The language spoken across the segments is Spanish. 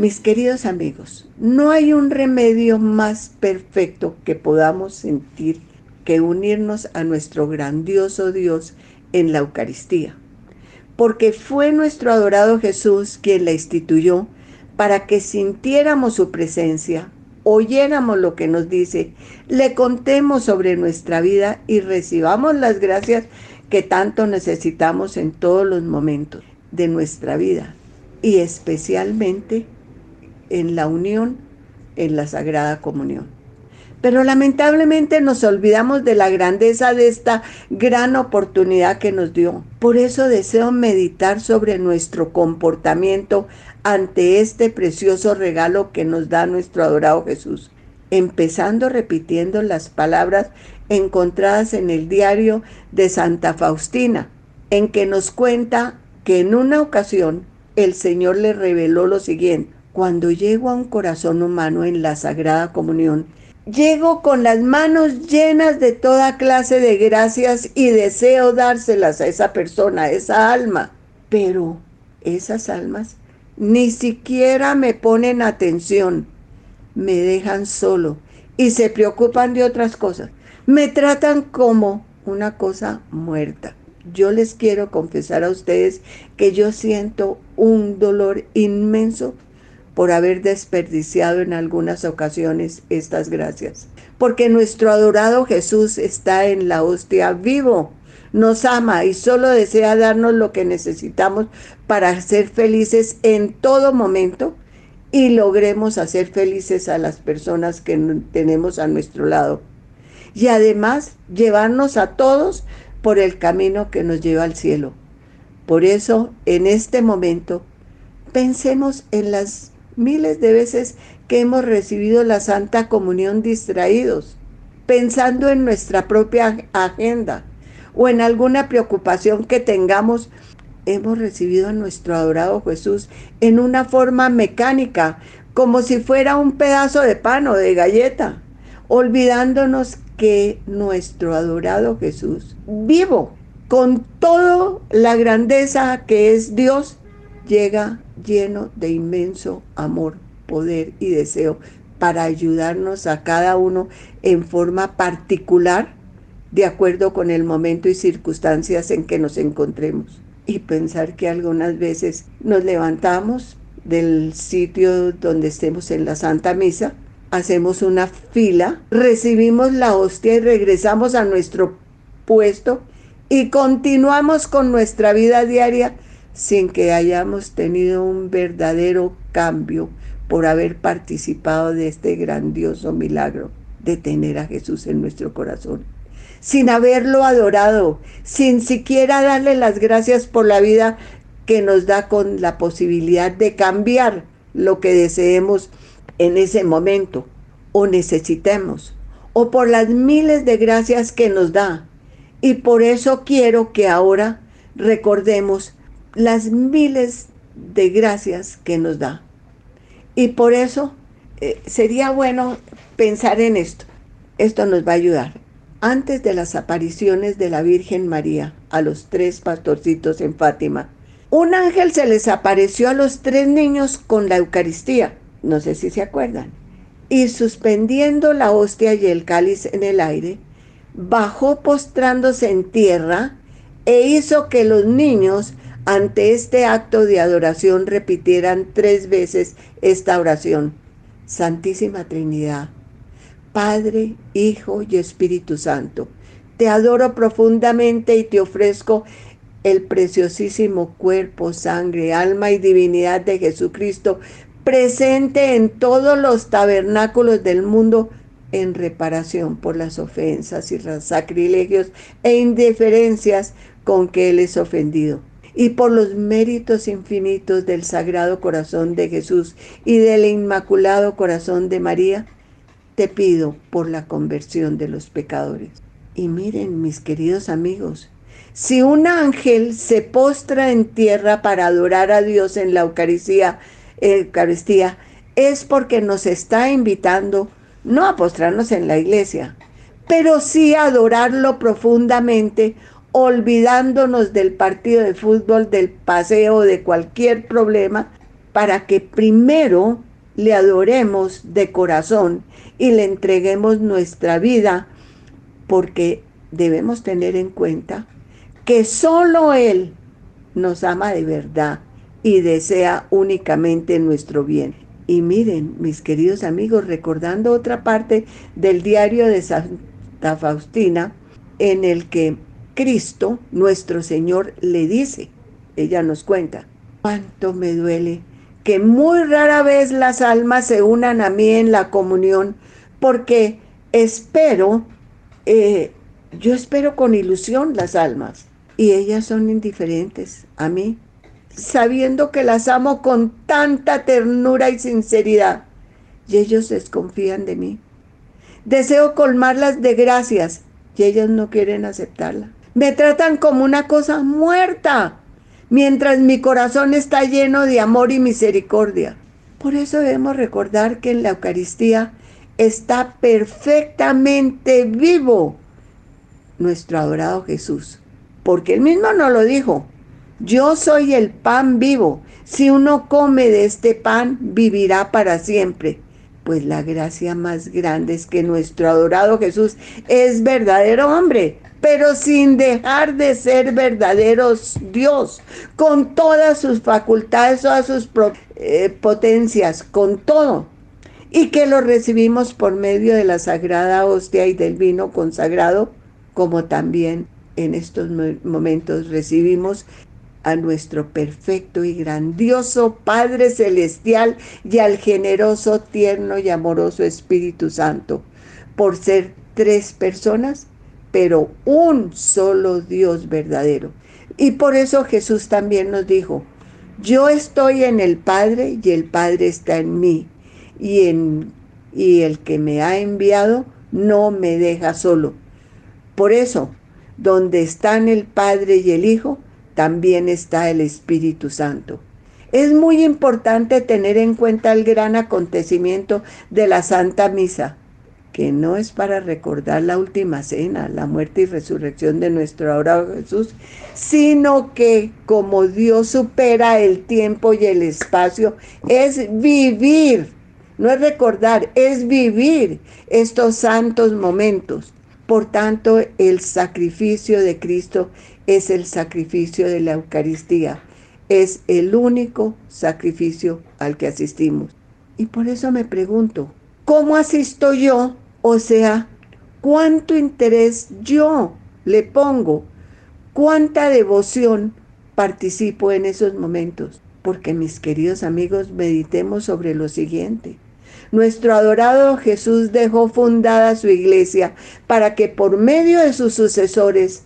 Mis queridos amigos, no hay un remedio más perfecto que podamos sentir que unirnos a nuestro grandioso Dios en la Eucaristía, porque fue nuestro adorado Jesús quien la instituyó para que sintiéramos su presencia, oyéramos lo que nos dice, le contemos sobre nuestra vida y recibamos las gracias que tanto necesitamos en todos los momentos de nuestra vida y especialmente en la unión en la Sagrada Comunión. Pero lamentablemente nos olvidamos de la grandeza de esta gran oportunidad que nos dio. Por eso deseo meditar sobre nuestro comportamiento ante este precioso regalo que nos da nuestro adorado Jesús, empezando repitiendo las palabras encontradas en el diario de Santa Faustina, en que nos cuenta que en una ocasión el Señor le reveló lo siguiente, cuando llego a un corazón humano en la Sagrada Comunión, llego con las manos llenas de toda clase de gracias y deseo dárselas a esa persona, a esa alma. Pero esas almas ni siquiera me ponen atención, me dejan solo y se preocupan de otras cosas. Me tratan como una cosa muerta yo les quiero confesar a ustedes que yo siento un dolor inmenso por haber desperdiciado en algunas ocasiones estas gracias. Porque nuestro adorado Jesús está en la hostia vivo, nos ama y solo desea darnos lo que necesitamos para ser felices en todo momento y logremos hacer felices a las personas que tenemos a nuestro lado. Y además llevarnos a todos por el camino que nos lleva al cielo. Por eso, en este momento, pensemos en las miles de veces que hemos recibido la Santa Comunión distraídos, pensando en nuestra propia agenda o en alguna preocupación que tengamos. Hemos recibido a nuestro adorado Jesús en una forma mecánica, como si fuera un pedazo de pan o de galleta, olvidándonos que nuestro adorado Jesús, vivo, con toda la grandeza que es Dios, llega lleno de inmenso amor, poder y deseo para ayudarnos a cada uno en forma particular, de acuerdo con el momento y circunstancias en que nos encontremos. Y pensar que algunas veces nos levantamos del sitio donde estemos en la Santa Misa, hacemos una fila, recibimos la hostia y regresamos a nuestro puesto y continuamos con nuestra vida diaria sin que hayamos tenido un verdadero cambio por haber participado de este grandioso milagro de tener a Jesús en nuestro corazón. Sin haberlo adorado, sin siquiera darle las gracias por la vida que nos da con la posibilidad de cambiar lo que deseemos en ese momento o necesitemos, o por las miles de gracias que nos da. Y por eso quiero que ahora recordemos las miles de gracias que nos da. Y por eso eh, sería bueno pensar en esto. Esto nos va a ayudar. Antes de las apariciones de la Virgen María a los tres pastorcitos en Fátima, un ángel se les apareció a los tres niños con la Eucaristía no sé si se acuerdan, y suspendiendo la hostia y el cáliz en el aire, bajó postrándose en tierra e hizo que los niños ante este acto de adoración repitieran tres veces esta oración. Santísima Trinidad, Padre, Hijo y Espíritu Santo, te adoro profundamente y te ofrezco el preciosísimo cuerpo, sangre, alma y divinidad de Jesucristo presente en todos los tabernáculos del mundo en reparación por las ofensas y los sacrilegios e indiferencias con que Él es ofendido, y por los méritos infinitos del Sagrado Corazón de Jesús y del Inmaculado Corazón de María, te pido por la conversión de los pecadores. Y miren, mis queridos amigos, si un ángel se postra en tierra para adorar a Dios en la Eucaristía, Eucaristía es porque nos está invitando no a postrarnos en la iglesia, pero sí a adorarlo profundamente, olvidándonos del partido de fútbol, del paseo, de cualquier problema, para que primero le adoremos de corazón y le entreguemos nuestra vida, porque debemos tener en cuenta que solo Él nos ama de verdad y desea únicamente nuestro bien. Y miren, mis queridos amigos, recordando otra parte del diario de Santa Faustina, en el que Cristo, nuestro Señor, le dice, ella nos cuenta, cuánto me duele que muy rara vez las almas se unan a mí en la comunión, porque espero, eh, yo espero con ilusión las almas, y ellas son indiferentes a mí, sabiendo que las amo con tanta ternura y sinceridad, y ellos desconfían de mí. Deseo colmarlas de gracias, y ellas no quieren aceptarla. Me tratan como una cosa muerta, mientras mi corazón está lleno de amor y misericordia. Por eso debemos recordar que en la Eucaristía está perfectamente vivo nuestro adorado Jesús, porque él mismo nos lo dijo, yo soy el pan vivo, si uno come de este pan vivirá para siempre. Pues la gracia más grande es que nuestro adorado Jesús es verdadero hombre, pero sin dejar de ser verdaderos Dios, con todas sus facultades, todas sus eh, potencias, con todo. Y que lo recibimos por medio de la sagrada hostia y del vino consagrado, como también en estos momentos recibimos a nuestro perfecto y grandioso Padre Celestial y al generoso, tierno y amoroso Espíritu Santo, por ser tres personas pero un solo Dios verdadero. Y por eso Jesús también nos dijo, yo estoy en el Padre y el Padre está en mí. Y, en, y el que me ha enviado no me deja solo. Por eso, donde están el Padre y el Hijo, también está el Espíritu Santo. Es muy importante tener en cuenta el gran acontecimiento de la Santa Misa no es para recordar la última cena, la muerte y resurrección de nuestro adorado Jesús, sino que como Dios supera el tiempo y el espacio, es vivir, no es recordar, es vivir estos santos momentos. Por tanto, el sacrificio de Cristo es el sacrificio de la Eucaristía, es el único sacrificio al que asistimos. Y por eso me pregunto, ¿cómo asisto yo o sea, cuánto interés yo le pongo, cuánta devoción participo en esos momentos. Porque mis queridos amigos, meditemos sobre lo siguiente. Nuestro adorado Jesús dejó fundada su iglesia para que por medio de sus sucesores,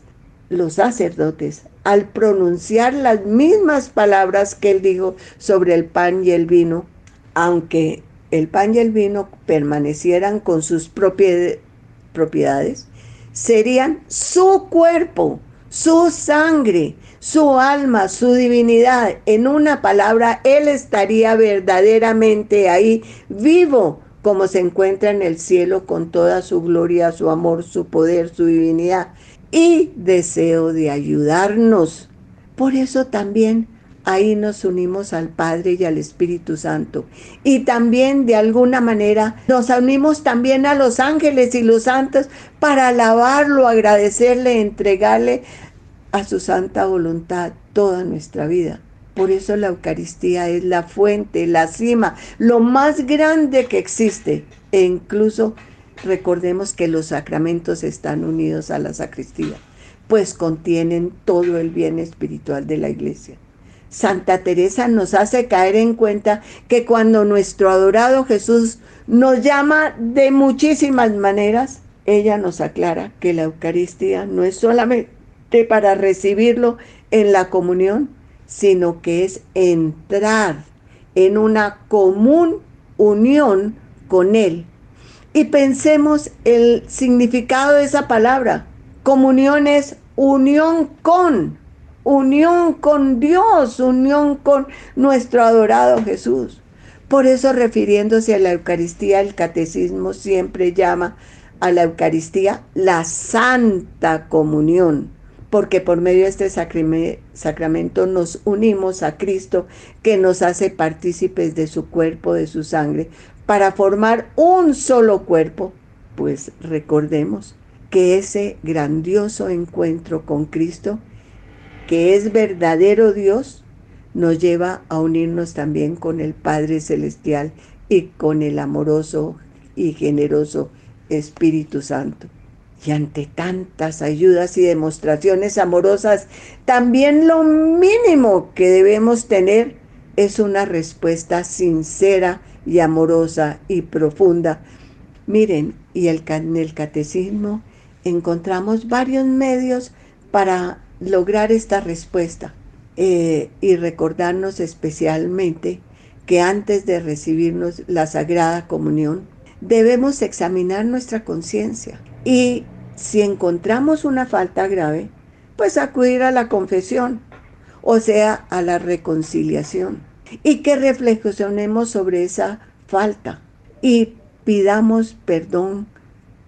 los sacerdotes, al pronunciar las mismas palabras que él dijo sobre el pan y el vino, aunque el pan y el vino permanecieran con sus propiedades, serían su cuerpo, su sangre, su alma, su divinidad. En una palabra, Él estaría verdaderamente ahí, vivo, como se encuentra en el cielo con toda su gloria, su amor, su poder, su divinidad y deseo de ayudarnos. Por eso también ahí nos unimos al Padre y al Espíritu Santo. Y también de alguna manera nos unimos también a los ángeles y los santos para alabarlo, agradecerle, entregarle a su santa voluntad toda nuestra vida. Por eso la Eucaristía es la fuente, la cima, lo más grande que existe. E incluso recordemos que los sacramentos están unidos a la sacristía, pues contienen todo el bien espiritual de la iglesia. Santa Teresa nos hace caer en cuenta que cuando nuestro adorado Jesús nos llama de muchísimas maneras, ella nos aclara que la Eucaristía no es solamente para recibirlo en la comunión, sino que es entrar en una común unión con Él. Y pensemos el significado de esa palabra. Comunión es unión con, unión con Dios, unión con nuestro adorado Jesús. Por eso refiriéndose a la Eucaristía, el catecismo siempre llama a la Eucaristía la Santa Comunión, porque por medio de este sacramento nos unimos a Cristo que nos hace partícipes de su cuerpo, de su sangre, para formar un solo cuerpo. Pues recordemos que ese grandioso encuentro con Cristo, que es verdadero Dios, nos lleva a unirnos también con el Padre Celestial y con el amoroso y generoso Espíritu Santo. Y ante tantas ayudas y demostraciones amorosas, también lo mínimo que debemos tener es una respuesta sincera y amorosa y profunda. Miren, y el, en el catecismo encontramos varios medios para lograr esta respuesta eh, y recordarnos especialmente que antes de recibirnos la Sagrada Comunión debemos examinar nuestra conciencia. Y si encontramos una falta grave, pues acudir a la confesión, o sea, a la reconciliación, y que reflexionemos sobre esa falta. Y pidamos perdón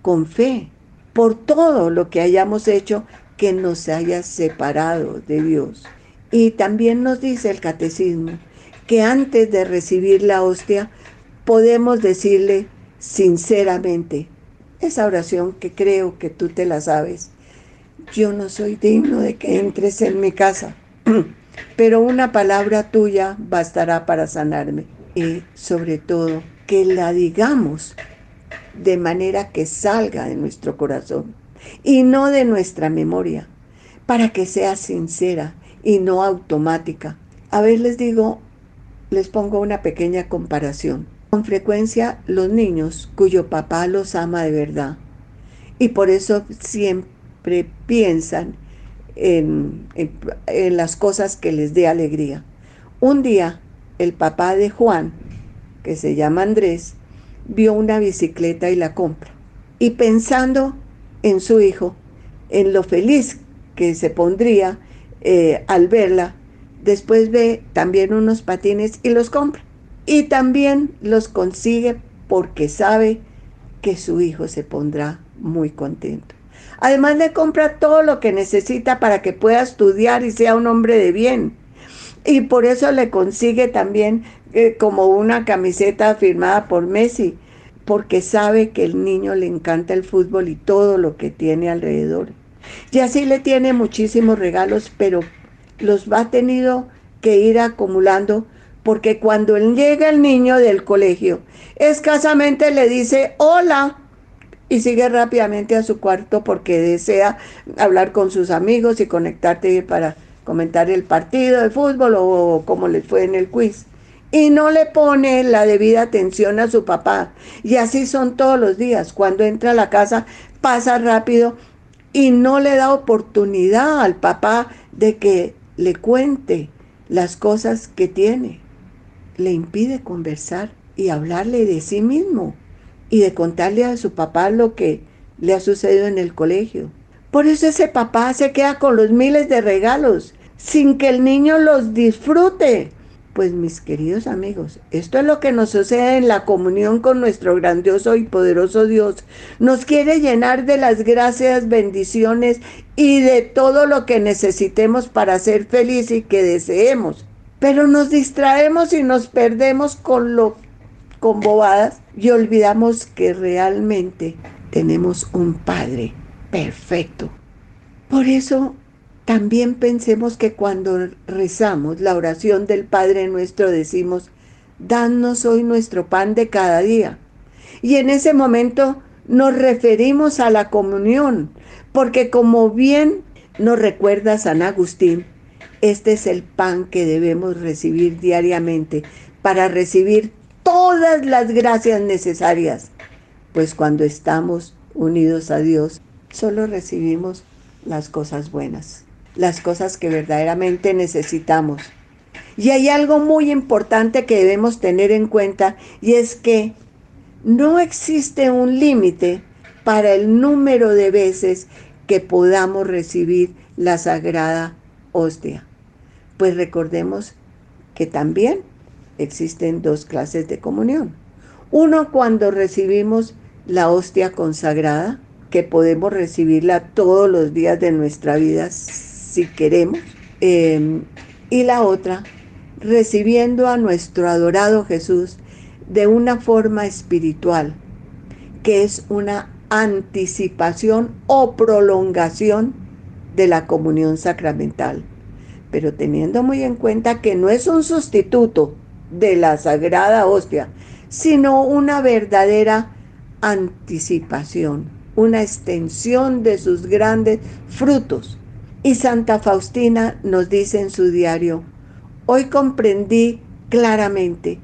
con fe por todo lo que hayamos hecho que nos haya separado de Dios. Y también nos dice el catecismo que antes de recibir la hostia podemos decirle sinceramente, esa oración que creo que tú te la sabes. Yo no soy digno de que entres en mi casa, pero una palabra tuya bastará para sanarme. Y sobre todo, que la digamos de manera que salga de nuestro corazón y no de nuestra memoria, para que sea sincera y no automática. A ver, les digo, les pongo una pequeña comparación. Con frecuencia los niños cuyo papá los ama de verdad y por eso siempre piensan en, en, las cosas que les dé alegría. Un día el papá de Juan, que se llama Andrés, vio una bicicleta y la compra. Y pensando en su hijo, en lo feliz que se pondría eh, al verla, después ve también unos patines y los compra. Y también los consigue porque sabe que su hijo se pondrá muy contento. Además le compra todo lo que necesita para que pueda estudiar y sea un hombre de bien. Y por eso le consigue también eh, como una camiseta firmada por Messi, porque sabe que el niño le encanta el fútbol y todo lo que tiene alrededor. Y así le tiene muchísimos regalos, pero los va tenido que ir acumulando porque cuando llega el niño del colegio, escasamente le dice hola y sigue rápidamente a su cuarto porque desea hablar con sus amigos y conectarte para comentar el partido de fútbol o cómo le fue en el quiz. Y no le pone la debida atención a su papá. Y así son todos los días. Cuando entra a la casa pasa rápido y no le da oportunidad al papá de que le cuente las cosas que tiene le impide conversar y hablarle de sí mismo y de contarle a su papá lo que le ha sucedido en el colegio. Por eso ese papá se queda con los miles de regalos sin que el niño los disfrute. Pues mis queridos amigos, esto es lo que nos sucede en la comunión con nuestro grandioso y poderoso Dios. Nos quiere llenar de las gracias, bendiciones y de todo lo que necesitemos para ser felices y que deseemos. Pero nos distraemos y nos perdemos con lo con bobadas y olvidamos que realmente tenemos un Padre perfecto. Por eso también pensemos que cuando rezamos la oración del Padre nuestro decimos, danos hoy nuestro pan de cada día. Y en ese momento nos referimos a la comunión, porque como bien nos recuerda San Agustín, este es el pan que debemos recibir diariamente para recibir todas las gracias necesarias, pues cuando estamos unidos a Dios, solo recibimos las cosas buenas, las cosas que verdaderamente necesitamos. Y hay algo muy importante que debemos tener en cuenta y es que no existe un límite para el número de veces que podamos recibir la sagrada hostia. Pues recordemos que también existen dos clases de comunión. Uno cuando recibimos la hostia consagrada que podemos recibirla todos los días de nuestra vida si queremos. Em, y la otra, recibiendo a nuestro adorado Jesús de una forma espiritual, que es una anticipación o prolongación de la comunión sacramental, pero teniendo muy en cuenta que no es un sustituto de la sagrada hostia, sino una verdadera anticipación, una extensión de sus grandes frutos. Y Santa Faustina nos dice en su diario, hoy comprendí claramente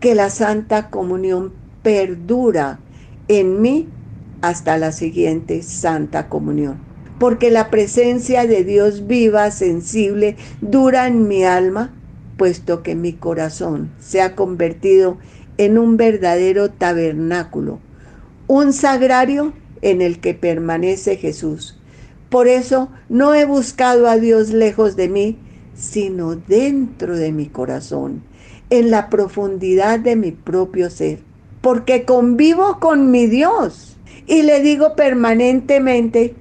que la Santa Comunión perdura en mí hasta la siguiente Santa Comunión. Porque la presencia de Dios viva, sensible, dura en mi alma, puesto que mi corazón se ha convertido en un verdadero tabernáculo, un sagrario en el que permanece Jesús. Por eso no he buscado a Dios lejos de mí, sino dentro de mi corazón, en la profundidad de mi propio ser, porque convivo con mi Dios y le digo permanentemente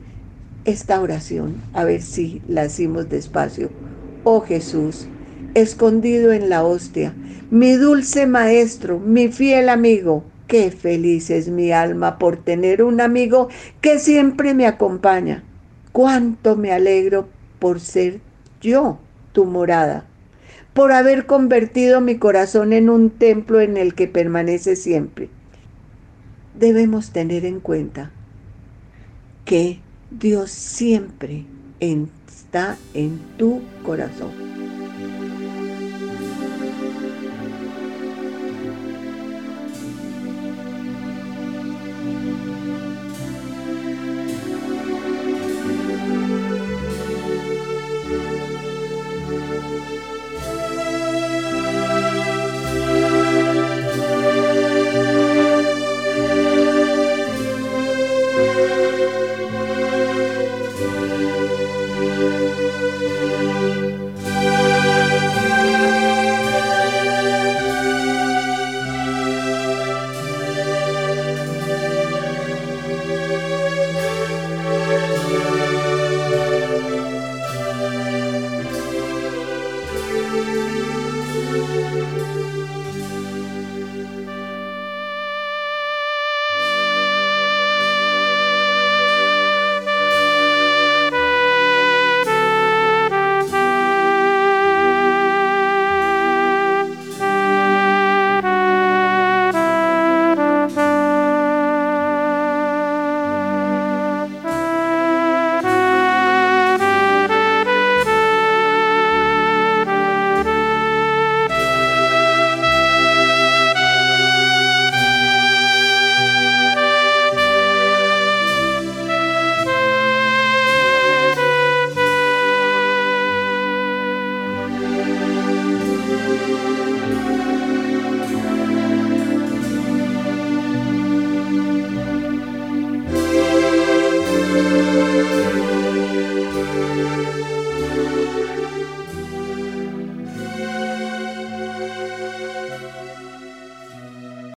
esta oración, a ver si la hacemos despacio. Oh Jesús, escondido en la hostia, mi dulce maestro, mi fiel amigo, qué feliz es mi alma por tener un amigo que siempre me acompaña. Cuánto me alegro por ser yo tu morada, por haber convertido mi corazón en un templo en el que permanece siempre. Debemos tener en cuenta que Dios siempre está en tu corazón.